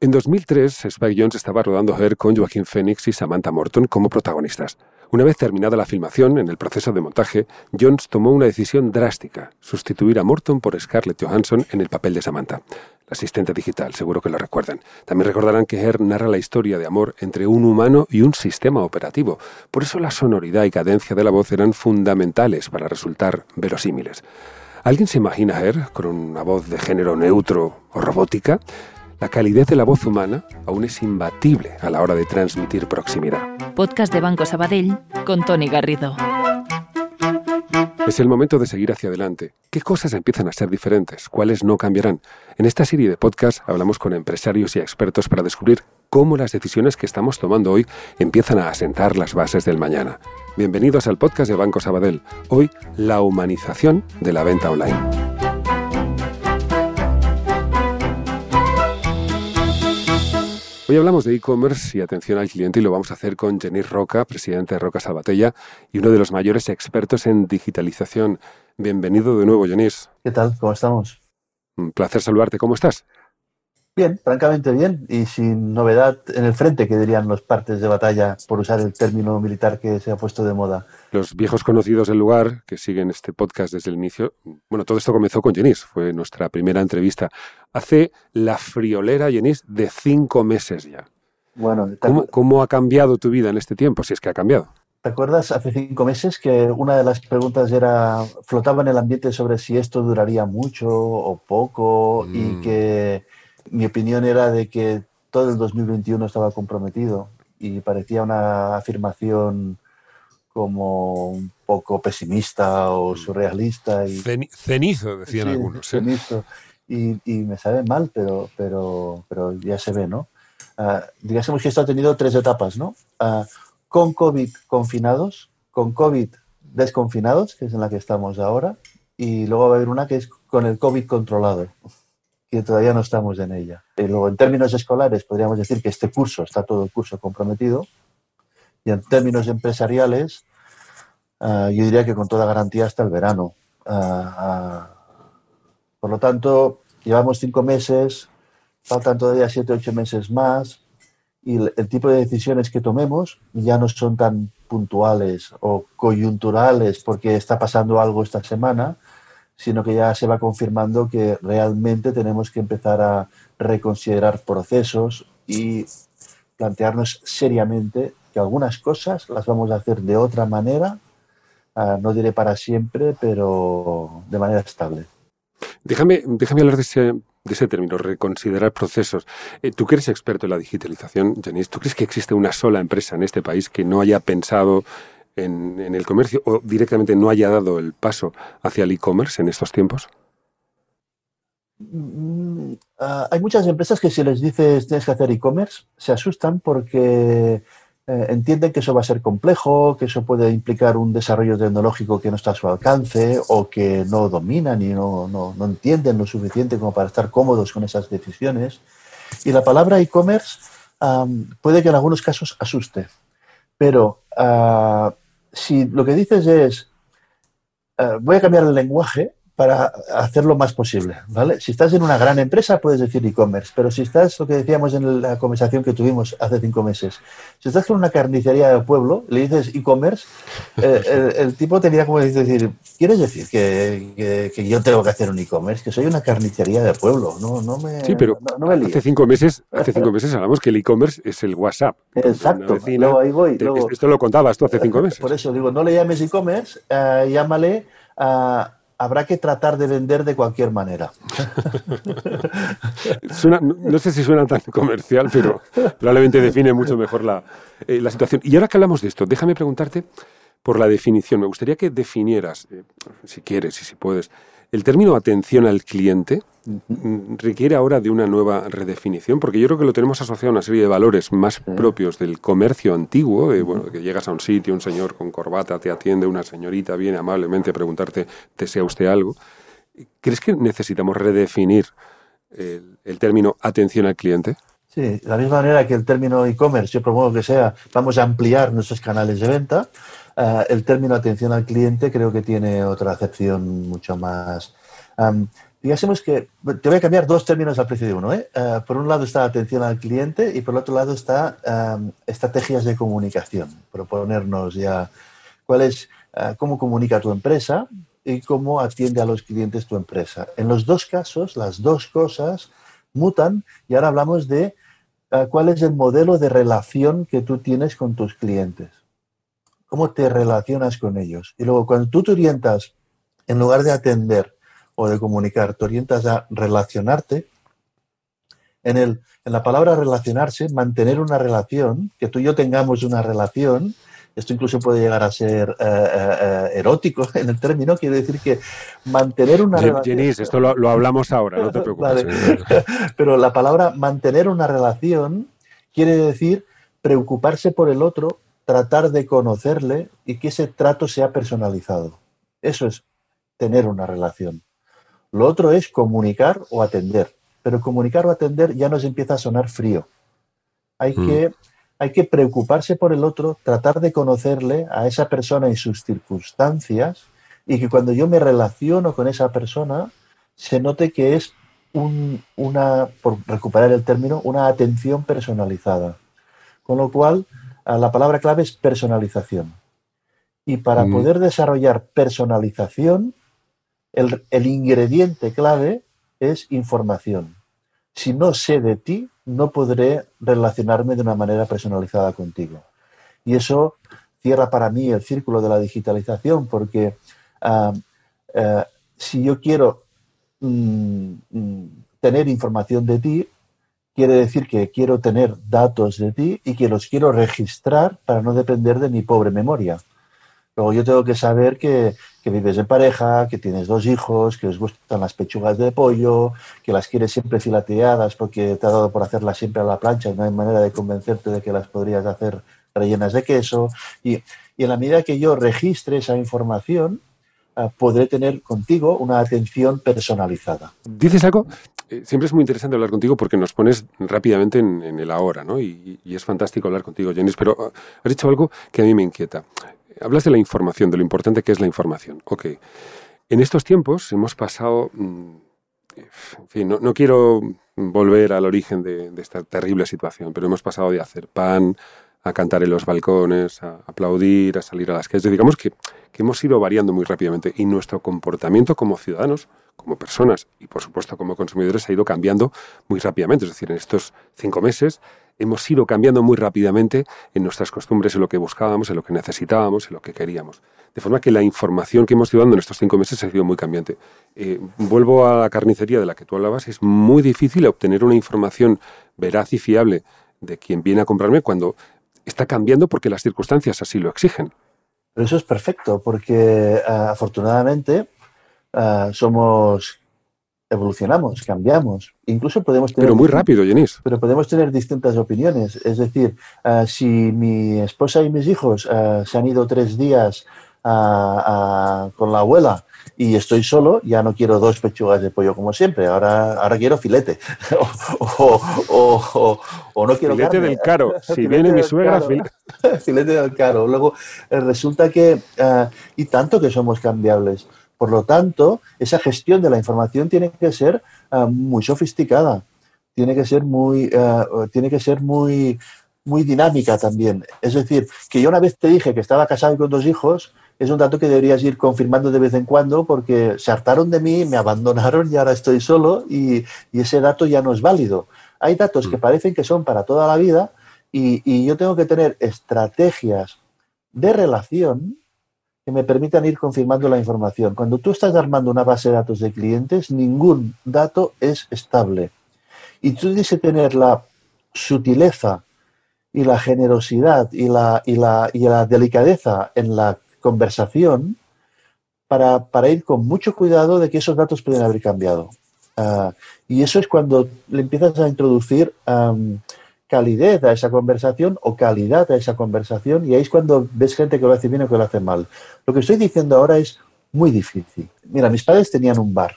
En 2003, Spike Jones estaba rodando Her con Joaquín Phoenix y Samantha Morton como protagonistas. Una vez terminada la filmación, en el proceso de montaje, Jones tomó una decisión drástica, sustituir a Morton por Scarlett Johansson en el papel de Samantha, la asistente digital, seguro que lo recuerdan. También recordarán que Her narra la historia de amor entre un humano y un sistema operativo. Por eso la sonoridad y cadencia de la voz eran fundamentales para resultar verosímiles. ¿Alguien se imagina a Her con una voz de género neutro o robótica? La calidez de la voz humana aún es imbatible a la hora de transmitir proximidad. Podcast de Banco Sabadell con Tony Garrido. Es el momento de seguir hacia adelante. ¿Qué cosas empiezan a ser diferentes? ¿Cuáles no cambiarán? En esta serie de podcast hablamos con empresarios y expertos para descubrir cómo las decisiones que estamos tomando hoy empiezan a asentar las bases del mañana. Bienvenidos al podcast de Banco Sabadell. Hoy, la humanización de la venta online. Hoy hablamos de e-commerce y atención al cliente y lo vamos a hacer con Jenny Roca, presidente de Roca Salvatella y uno de los mayores expertos en digitalización. Bienvenido de nuevo, Jenny. ¿Qué tal? ¿Cómo estamos? Un placer saludarte. ¿Cómo estás? Bien, francamente bien y sin novedad en el frente, que dirían los partes de batalla, por usar el término militar que se ha puesto de moda. Los viejos conocidos del lugar que siguen este podcast desde el inicio, bueno, todo esto comenzó con Jenis, fue nuestra primera entrevista. Hace la friolera, Jenis, de cinco meses ya. Bueno, ¿Cómo, ¿Cómo ha cambiado tu vida en este tiempo, si es que ha cambiado? ¿Te acuerdas hace cinco meses que una de las preguntas era, flotaba en el ambiente sobre si esto duraría mucho o poco y Mm. que mi opinión era de que todo el 2021 estaba comprometido y parecía una afirmación como un poco pesimista o surrealista. Y, Ceni- cenizo, decían Sí, algunos. ¿eh? cenizo. Y, y me sabe mal, pero, pero, pero ya se ve, ¿no? Ah, digásemos que esto ha tenido tres etapas, ¿no? Ah, con COVID confinados, con COVID desconfinados, que es en la que estamos ahora, y luego va a haber una que es con el COVID controlado, que todavía no estamos en ella. Y luego, en términos escolares, podríamos decir que este curso está todo el curso comprometido, y en términos empresariales, ah, yo diría que con toda garantía hasta el verano. Ah, ah, por lo tanto, llevamos cinco meses, faltan todavía siete, ocho meses más y el, el tipo de decisiones que tomemos ya no son tan puntuales o coyunturales porque está pasando algo esta semana, sino que ya se va confirmando que realmente tenemos que empezar a reconsiderar procesos y plantearnos seriamente que algunas cosas las vamos a hacer de otra manera, ah, no diré para siempre, pero de manera estable. Déjame, déjame hablar de ese, de ese término, reconsiderar procesos. Eh, tú que eres experto en la digitalización, Janice, ¿tú crees que existe una sola empresa en este país que no haya pensado en, el comercio o directamente no haya dado el paso hacia el e-commerce en estos tiempos? Mm, ah, hay muchas empresas que si les dices tienes que hacer e-commerce, se asustan porque eh, entienden que eso va a ser complejo, que eso puede implicar un desarrollo tecnológico que no está a su alcance o que no dominan y no, no- no entienden lo suficiente como para estar cómodos con esas decisiones. Y la palabra e-commerce puede que en algunos casos asuste, pero ah, si lo que dices es eh, voy a cambiar el lenguaje para hacerlo más posible, ¿vale? Si estás en una gran empresa puedes decir e-commerce, pero si estás, lo que decíamos en la conversación que tuvimos hace cinco meses, si estás con una carnicería del pueblo, le dices e-commerce, eh, el, el tipo tendría como decir, ¿quieres decir que, que- que yo tengo que hacer un e-commerce? Que soy una carnicería del pueblo, no, no me Sí, pero no, no me hace cinco meses, hace cinco meses hablamos que el e-commerce es el WhatsApp. Exacto, vecina- luego ahí voy. te- luego- esto lo contabas tú hace cinco meses. Por eso digo, no le llames e-commerce, eh, llámale, ah, habrá que tratar de vender de cualquier manera. No, sé si suena tan comercial, pero probablemente define mucho mejor la, eh, la situación. Y ahora que hablamos de esto, déjame preguntarte por la definición. Me gustaría que definieras, eh, si quieres y si puedes, el término atención al cliente mm, requiere ahora de una nueva redefinición, porque yo creo que lo tenemos asociado a una serie de valores más propios del comercio antiguo, de bueno, que llegas a un sitio, un señor con corbata te atiende, una señorita viene amablemente a preguntarte, ¿desea usted algo? ¿Crees que necesitamos redefinir el, el término atención al cliente? Sí, de la misma manera que el término e-commerce, yo promuevo que sea, vamos a ampliar nuestros canales de venta, eh, el término atención al cliente creo que tiene otra acepción mucho más. digásemos que te voy a cambiar dos términos al precio de uno. ¿eh? Uh, por un lado está atención al cliente y por el otro lado está estrategias de comunicación. Proponernos ya cuál es, uh, cómo comunica tu empresa y cómo atiende a los clientes tu empresa. En los dos casos, las dos cosas mutan y ahora hablamos de cuál es el modelo de relación que tú tienes con tus clientes. Cómo te relacionas con ellos. Y luego, cuando tú te orientas, en lugar de atender, o de comunicar, te orientas a relacionarte. En, el, en la palabra relacionarse, mantener una relación, que tú y yo tengamos una relación, esto incluso puede llegar a ser eh, eh, eh erótico en el término, quiere decir que mantener una relación... Esto lo, lo, hablamos ahora, no te preocupes. Vale. Pero la palabra mantener una relación quiere decir preocuparse por el otro, tratar de conocerle y que ese trato sea personalizado. Eso es tener una relación. Lo otro es comunicar o atender. Pero comunicar o atender ya nos empieza a sonar frío. Hay, mm. que, hay que preocuparse por el otro, tratar de conocerle a esa persona y sus circunstancias y que cuando yo me relaciono con esa persona se note que es un, una, por recuperar el término, una atención personalizada. Con lo cual, la palabra clave es personalización. Y para mm. poder desarrollar personalización, el, el ingrediente clave es información. Si no sé de ti, no podré relacionarme de una manera personalizada contigo. Y eso cierra para mí el círculo de la digitalización, porque uh, uh, si yo quiero mm, mm, tener información de ti, quiere decir que quiero tener datos de ti y que los quiero registrar para no depender de mi pobre memoria. Luego yo tengo que saber que, que, vives en pareja, que tienes dos hijos, que os gustan las pechugas de pollo, que las quieres siempre filateadas porque te ha dado por hacerlas siempre a la plancha no hay manera de convencerte de que las podrías hacer rellenas de queso. Y, y en la medida que yo registre esa información, uh, podré tener contigo una atención personalizada. Dices algo eh, siempre es muy interesante hablar contigo porque nos pones rápidamente en, el ahora, ¿no? Y, es fantástico hablar contigo, Jenis, pero uh, has dicho algo que a mí me inquieta hablas de la información, de lo importante que es la información. Ok. En estos tiempos hemos pasado. Mm, en fin, no, quiero volver al origen de, esta terrible situación, pero hemos pasado de hacer pan a cantar en los balcones, a aplaudir, a salir a las calles. Digamos que, que hemos ido variando muy rápidamente y nuestro comportamiento como ciudadanos, como personas y por supuesto como consumidores ha ido cambiando muy rápidamente. Es decir, en estos cinco meses hemos ido cambiando muy rápidamente en nuestras costumbres, en lo que buscábamos, en lo que necesitábamos, en lo que queríamos. De forma que la información que hemos ido dando en estos cinco meses ha sido muy cambiante. Eh, vuelvo a la carnicería de la que tú hablabas, es muy difícil obtener una información veraz y fiable de quien viene a comprarme cuando está cambiando porque las circunstancias así lo exigen. Pero eso es perfecto, porque uh, afortunadamente uh, somos evolucionamos, cambiamos. Incluso podemos tener... Pero muy rápido, Jenis. Pero podemos tener distintas opiniones. Es decir, uh, si mi esposa y mis hijos se han ido tres días uh, con la abuela y estoy solo, ya no quiero dos pechugas de pollo como siempre, ahora, ahora quiero filete. o, o, o, o, no quiero filete carne. del caro. Si viene mi suegra, filete. filete del caro. Luego eh, resulta que, y tanto que somos cambiables. Por lo tanto, esa gestión de la información tiene que ser uh, muy sofisticada, tiene que ser muy, uh, tiene que ser muy, muy dinámica también. Es decir, que yo una vez te dije que estaba casado con dos hijos, es un dato que deberías ir confirmando de vez en cuando porque se hartaron de mí, me abandonaron y ahora estoy solo y, y ese dato ya no es válido. Hay datos mm. que parecen que son para toda la vida y, y yo tengo que tener estrategias de relación que me permitan ir confirmando la información. Cuando tú estás armando una base de datos de clientes, ningún dato es estable. Y tú tienes que tener la sutileza y la generosidad y la, y la, y la delicadeza en la conversación para, para, ir con mucho cuidado de que esos datos pueden haber cambiado. Uh, y eso es cuando le empiezas a introducir calidez a esa conversación o calidad a esa conversación y ahí es cuando ves gente que lo hace bien o que lo hace mal. Lo que estoy diciendo ahora es muy difícil. Mira, mis padres tenían un bar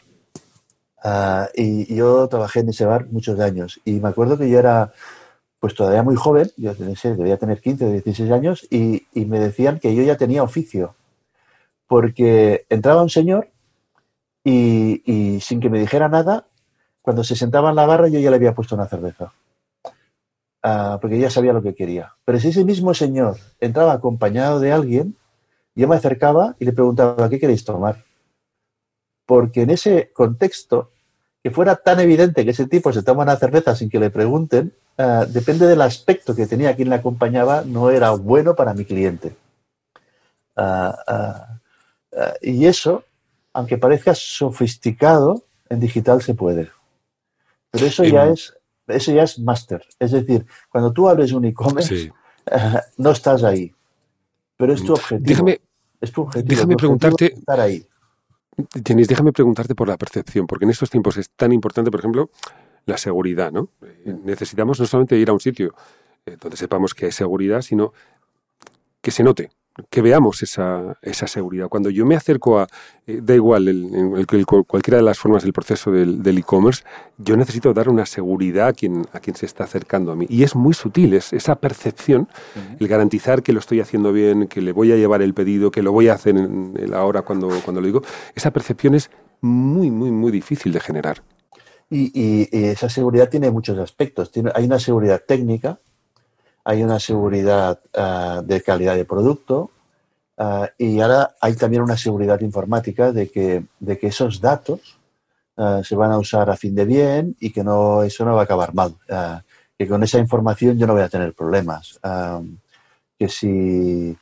uh, y yo trabajé en ese bar muchos años y me acuerdo que yo era pues todavía muy joven, yo debía tener 15 o 16 años y, y me decían que yo ya tenía oficio porque entraba un señor y, sin que me dijera nada, cuando se sentaba en la barra yo ya le había puesto una cerveza. Ah, porque ya sabía lo que quería. Pero si ese mismo señor entraba acompañado de alguien, yo me acercaba y le preguntaba, ¿qué queréis tomar? Porque en ese contexto, que fuera tan evidente que ese tipo se toma una cerveza sin que le pregunten, ah, depende del aspecto que tenía quien le acompañaba, no era bueno para mi cliente. Ah, y eso aunque parezca sofisticado, en digital se puede. Pero eso ya es eso ya es máster. Es decir, cuando tú abres un e-commerce, no estás ahí. Pero es tu objetivo. Déjame, es tu objetivo. Déjame preguntarte. Estar ahí. Déjame preguntarte por la percepción, porque en estos tiempos es tan importante, por ejemplo, la seguridad, ¿no? Eh, necesitamos no solamente ir a un sitio eh, donde sepamos que hay seguridad, sino que se note, que veamos esa, esa seguridad. Cuando yo me acerco a, eh, da igual, el, cualquiera de las formas del proceso del e-commerce, yo necesito dar una seguridad a quien, a quien se está acercando a mí. Y es muy sutil, es esa percepción, el garantizar que lo estoy haciendo bien, que le voy a llevar el pedido, que lo voy a hacer en la hora cuando, cuando lo digo, esa percepción es muy, muy, muy difícil de generar. Y, esa seguridad tiene muchos aspectos. Tiene, hay una seguridad técnica, hay una seguridad ah, de calidad de producto ah, y ahora hay también una seguridad informática de que, de que esos datos ah, se van a usar a fin de bien y que no, eso no va a acabar mal. que con esa información yo no voy a tener problemas. que si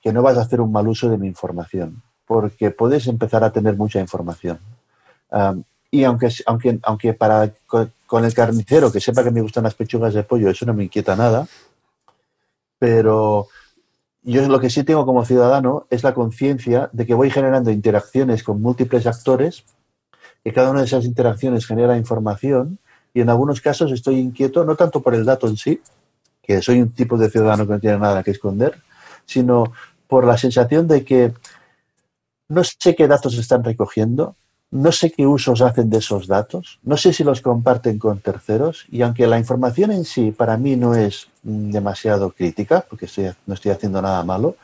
que no vas a hacer un mal uso de mi información, porque puedes empezar a tener mucha información. Y aunque, aunque, aunque para con el carnicero que sepa que me gustan las pechugas de pollo, eso no me inquieta nada. Pero yo lo que sí tengo como ciudadano es la conciencia de que voy generando interacciones con múltiples actores, que cada una de esas interacciones genera información y en algunos casos estoy inquieto no tanto por el dato en sí, que soy un tipo de ciudadano que no tiene nada que esconder, sino por la sensación de que no sé qué datos están recogiendo, no sé qué usos hacen de esos datos, no sé si los comparten con terceros y aunque la información en sí para mí no es mm, demasiado crítica, porque no estoy haciendo nada malo,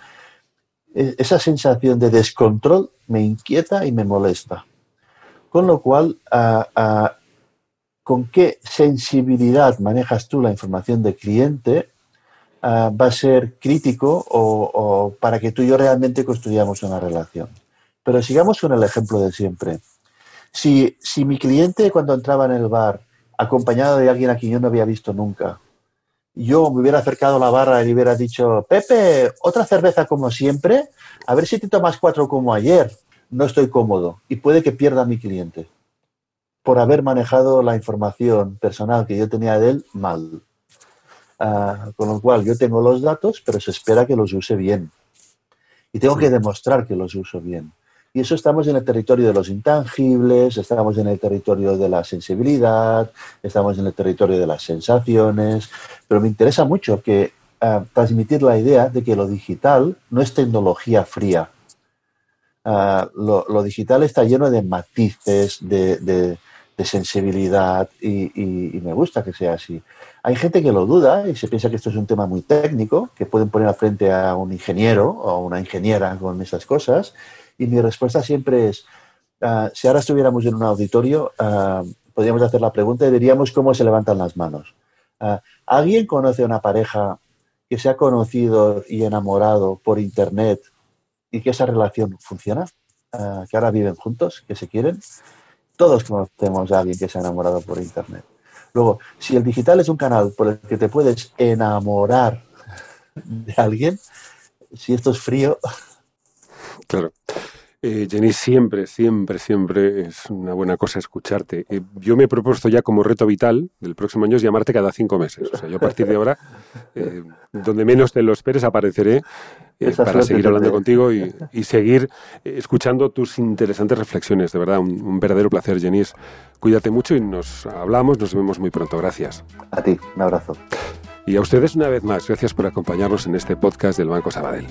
e, esa sensación de descontrol me inquieta y me molesta. Con lo cual, con qué sensibilidad manejas tú la información del cliente va a ser crítico o para que tú y yo realmente construyamos una relación. Pero sigamos con el ejemplo de siempre. Si, si mi cliente cuando entraba en el bar, acompañado de alguien a quien yo no había visto nunca, yo me hubiera acercado a la barra y le hubiera dicho, Pepe, otra cerveza como siempre, a ver si te tomas cuatro como ayer. No estoy cómodo y puede que pierda a mi cliente por haber manejado la información personal que yo tenía de él mal. Ah, con lo cual, yo tengo los datos, pero se espera que los use bien. Y tengo que demostrar que los uso bien. Y eso estamos en el territorio de los intangibles, estamos en el territorio de la sensibilidad, estamos en el territorio de las sensaciones, pero me interesa mucho que ah, transmitir la idea de que lo digital no es tecnología fría. Ah, lo, digital está lleno de matices, de, sensibilidad y, y, me gusta que sea así. Hay gente que lo duda y se piensa que esto es un tema muy técnico, que pueden poner al frente a un ingeniero o una ingeniera con esas cosas y mi respuesta siempre es, ah, si ahora estuviéramos en un auditorio, uh, podríamos hacer la pregunta y diríamos cómo se levantan las manos. Ah, ¿Alguien conoce a una pareja que se ha conocido y enamorado por Internet y que esa relación funciona? que ahora viven juntos, que se quieren. Todos conocemos a alguien que se ha enamorado por Internet. Luego, si el digital es un canal por el que te puedes enamorar de alguien, si esto es frío. Claro. Eh, Jenny, siempre, siempre, siempre es una buena cosa escucharte. Eh, yo me he propuesto ya como reto vital del próximo año es llamarte cada cinco meses. O sea, yo a partir de ahora, eh, donde menos te lo esperes, apareceré eh, para seguir hablando contigo y, seguir escuchando tus interesantes reflexiones. De verdad, un, un verdadero placer, Jenny. Cuídate mucho y nos hablamos, nos vemos muy pronto. Gracias. A ti, un abrazo. Y a ustedes una vez más, gracias por acompañarnos en este podcast del Banco Sabadell.